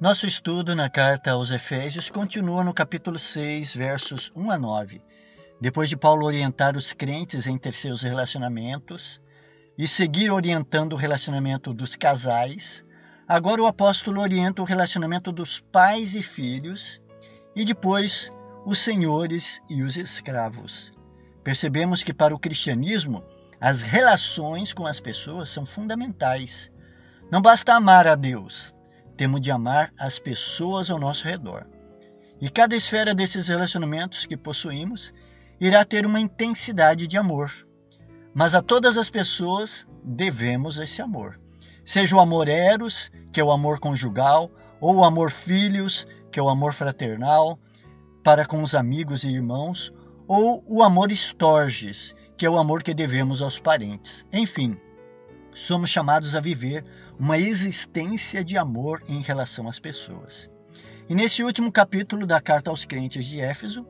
Nosso estudo na carta aos Efésios continua no capítulo 6, versos 1 a 9. Depois de Paulo orientar os crentes entre seus relacionamentos e seguir orientando o relacionamento dos casais, agora o apóstolo orienta o relacionamento dos pais e filhos e depois os senhores e os escravos. Percebemos que para o cristianismo, as relações com as pessoas são fundamentais. Não basta amar a Deus, temos de amar as pessoas ao nosso redor. E cada esfera desses relacionamentos que possuímos irá ter uma intensidade de amor. Mas a todas as pessoas devemos esse amor. Seja o amor eros, que é o amor conjugal, ou o amor filhos, que é o amor fraternal, para com os amigos e irmãos, ou o amor estorges, que é o amor que devemos aos parentes. Enfim, somos chamados a viver uma existência de amor em relação às pessoas. E nesse último capítulo da carta aos crentes de Éfeso,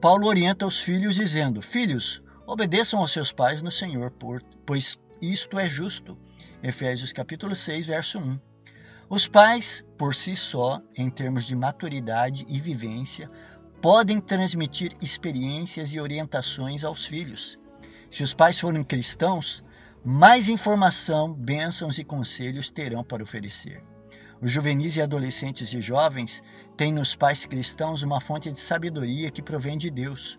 Paulo orienta os filhos dizendo: Filhos, obedeçam aos seus pais no Senhor, pois isto é justo. Efésios capítulo 6, verso 1. Os pais, por si só, em termos de maturidade e vivência, podem transmitir experiências e orientações aos filhos. Se os pais forem cristãos, mais informação, bênçãos e conselhos terão para oferecer. Os juvenis e adolescentes e jovens têm nos pais cristãos uma fonte de sabedoria que provém de Deus.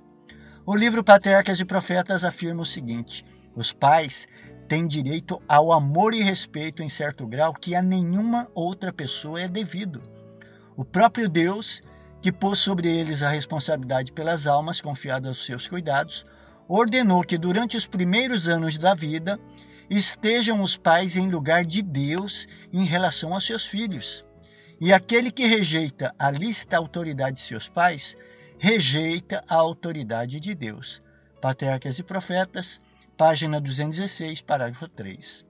O livro Patriarcas e Profetas afirma o seguinte: os pais têm direito ao amor e respeito em certo grau que a nenhuma outra pessoa é devido. O próprio Deus, que pôs sobre eles a responsabilidade pelas almas confiadas aos seus cuidados, ordenou que durante os primeiros anos da vida estejam os pais em lugar de Deus em relação aos seus filhos. E aquele que rejeita a lícita autoridade de seus pais, rejeita a autoridade de Deus. Patriarcas e Profetas, página 216, parágrafo 3.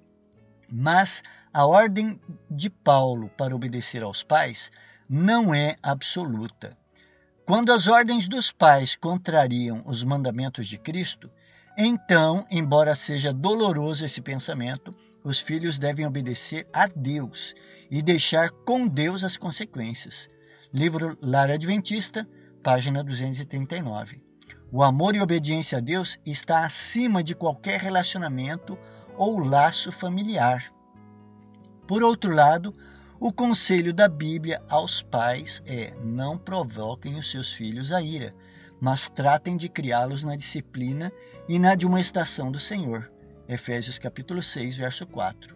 Mas a ordem de Paulo para obedecer aos pais não é absoluta. Quando as ordens dos pais contrariam os mandamentos de Cristo, então, embora seja doloroso esse pensamento, os filhos devem obedecer a Deus e deixar com Deus as consequências. Livro Lar Adventista, página 239. O amor e obediência a Deus está acima de qualquer relacionamento ou laço familiar. Por outro lado, o conselho da Bíblia aos pais é: não provoquem os seus filhos a ira, mas tratem de criá-los na disciplina e na admoestação do Senhor. Efésios capítulo 6, verso 4.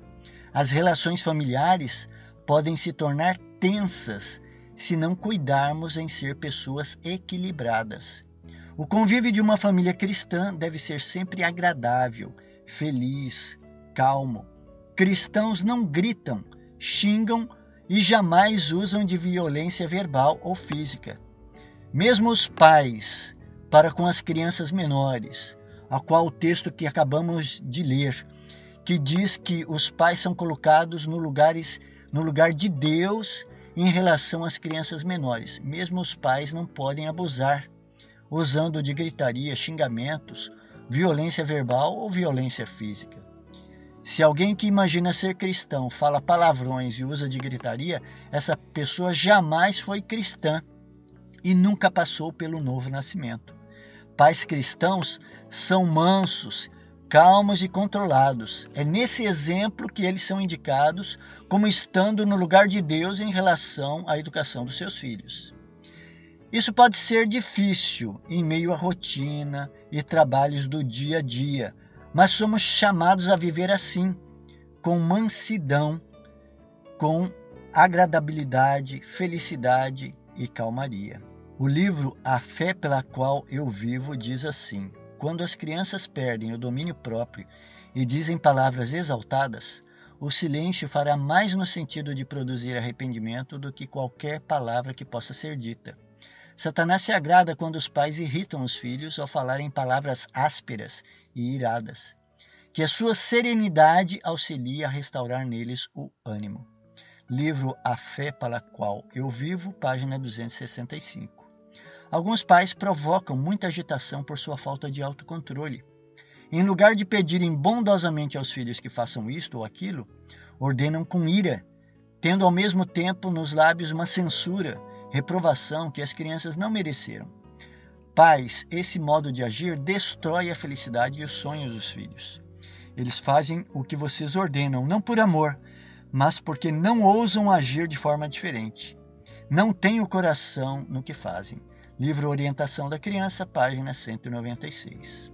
As relações familiares podem se tornar tensas se não cuidarmos em ser pessoas equilibradas. O convívio de uma família cristã deve ser sempre agradável, feliz, calmo. Cristãos não gritam, xingam e jamais usam de violência verbal ou física. Mesmo os pais, para com as crianças menores, a qual o texto que acabamos de ler, que diz que os pais são colocados no, lugares, no lugar de Deus em relação às crianças menores. Mesmo os pais não podem abusar, usando de gritaria, xingamentos, violência verbal ou violência física. Se alguém que imagina ser cristão fala palavrões e usa de gritaria, essa pessoa jamais foi cristã e nunca passou pelo novo nascimento. Pais cristãos são mansos, calmos e controlados. É nesse exemplo que eles são indicados como estando no lugar de Deus em relação à educação dos seus filhos. Isso pode ser difícil em meio à rotina e trabalhos do dia a dia mas somos chamados a viver assim, com mansidão, com agradabilidade, felicidade e calmaria. O livro A Fé pela Qual Eu Vivo diz assim: Quando as crianças perdem o domínio próprio e dizem palavras exaltadas, o silêncio fará mais no sentido de produzir arrependimento do que qualquer palavra que possa ser dita. Satanás se agrada quando os pais irritam os filhos ao falarem palavras ásperas e iradas, que a sua serenidade auxilia a restaurar neles o ânimo. Livro A Fé pela Qual Eu Vivo, página 265. Alguns pais provocam muita agitação por sua falta de autocontrole. Em lugar de pedirem bondosamente aos filhos que façam isto ou aquilo, ordenam com ira tendo ao mesmo tempo nos lábios uma censura, reprovação que as crianças não mereceram. Pais, esse modo de agir destrói a felicidade e os sonhos dos filhos. Eles fazem o que vocês ordenam, não por amor, mas porque não ousam agir de forma diferente. Não têm o coração no que fazem. Livro Orientação da Criança, página 196.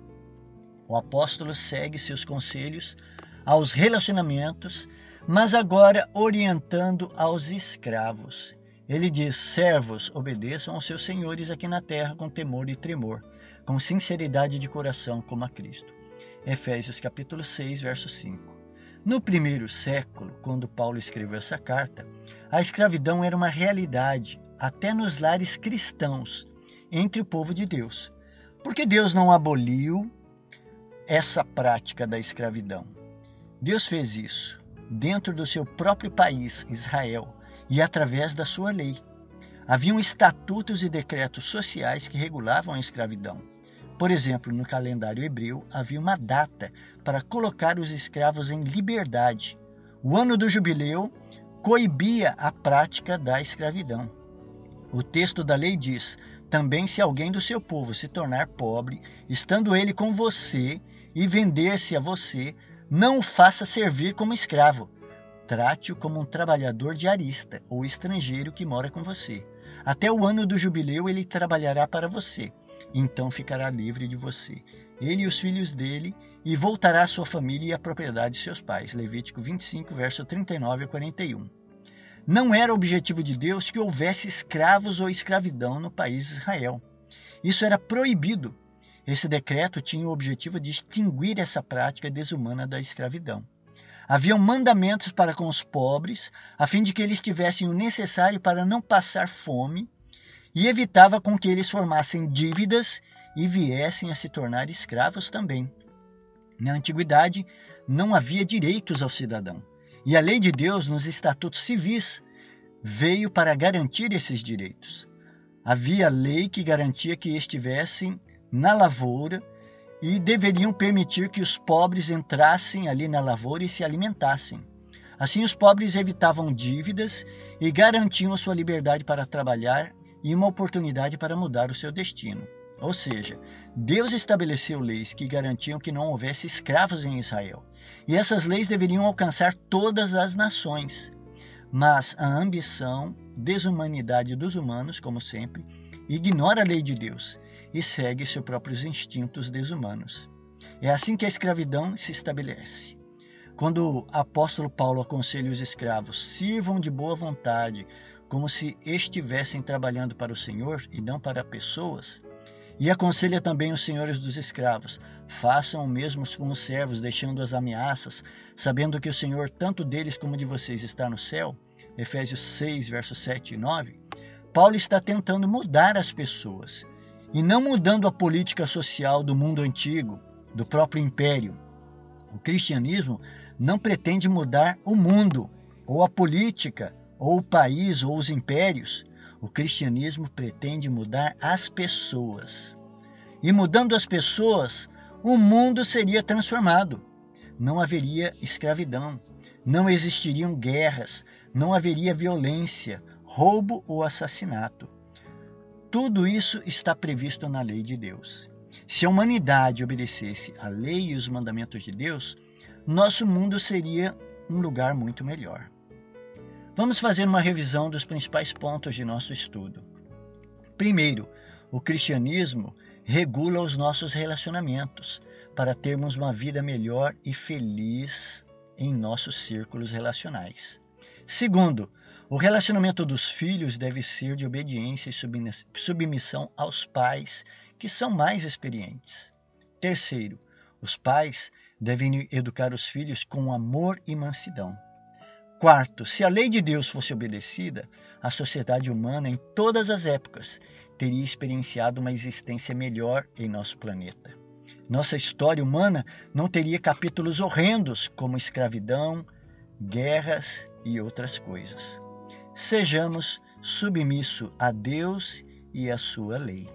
O apóstolo segue seus conselhos aos relacionamentos, mas agora orientando aos escravos. Ele diz: Servos, obedeçam aos seus senhores aqui na terra com temor e tremor, com sinceridade de coração, como a Cristo. Efésios capítulo 6, verso 5. No primeiro século, quando Paulo escreveu essa carta, a escravidão era uma realidade até nos lares cristãos, entre o povo de Deus. Porque Deus não aboliu essa prática da escravidão. Deus fez isso dentro do seu próprio país, Israel, e através da sua lei. Haviam estatutos e decretos sociais que regulavam a escravidão. Por exemplo, no calendário hebreu havia uma data para colocar os escravos em liberdade. O ano do jubileu coibia a prática da escravidão. O texto da lei diz: também se alguém do seu povo se tornar pobre, estando ele com você e vender-se a você, não o faça servir como escravo, Trate-o como um trabalhador diarista ou estrangeiro que mora com você. Até o ano do jubileu ele trabalhará para você. Então ficará livre de você, ele e os filhos dele, e voltará à sua família e à propriedade de seus pais. Levítico 25, verso 39 a 41. Não era objetivo de Deus que houvesse escravos ou escravidão no país de Israel. Isso era proibido. Esse decreto tinha o objetivo de extinguir essa prática desumana da escravidão. Haviam mandamentos para com os pobres, a fim de que eles tivessem o necessário para não passar fome, e evitava com que eles formassem dívidas e viessem a se tornar escravos também. Na antiguidade, não havia direitos ao cidadão, e a lei de Deus nos estatutos civis veio para garantir esses direitos. Havia lei que garantia que estivessem na lavoura e deveriam permitir que os pobres entrassem ali na lavoura e se alimentassem. Assim, os pobres evitavam dívidas e garantiam a sua liberdade para trabalhar e uma oportunidade para mudar o seu destino. Ou seja, Deus estabeleceu leis que garantiam que não houvesse escravos em Israel. E essas leis deveriam alcançar todas as nações. Mas a ambição, desumanidade dos humanos, como sempre, ignora a lei de Deus e segue seus próprios instintos desumanos. É assim que a escravidão se estabelece. Quando o apóstolo Paulo aconselha os escravos, sirvam de boa vontade, como se estivessem trabalhando para o Senhor e não para pessoas, e aconselha também os senhores dos escravos: façam o mesmo com os servos, deixando as ameaças, sabendo que o Senhor, tanto deles como de vocês, está no céu. Efésios 6, versos 7 e 9. Paulo está tentando mudar as pessoas e não mudando a política social do mundo antigo, do próprio império. O cristianismo não pretende mudar o mundo, ou a política, ou o país, ou os impérios. O cristianismo pretende mudar as pessoas. E mudando as pessoas, o mundo seria transformado. Não haveria escravidão, não existiriam guerras, não haveria violência, roubo ou assassinato. Tudo isso está previsto na lei de Deus. Se a humanidade obedecesse a lei e os mandamentos de Deus, nosso mundo seria um lugar muito melhor. Vamos fazer uma revisão dos principais pontos de nosso estudo. Primeiro, o cristianismo regula os nossos relacionamentos para termos uma vida melhor e feliz em nossos círculos relacionais. Segundo, o relacionamento dos filhos deve ser de obediência e submissão aos pais, que são mais experientes. Terceiro, os pais devem educar os filhos com amor e mansidão. Quarto, se a lei de Deus fosse obedecida, a sociedade humana, em todas as épocas, teria experienciado uma existência melhor em nosso planeta. Nossa história humana não teria capítulos horrendos como escravidão, guerras e outras coisas sejamos submissos a Deus e a sua lei.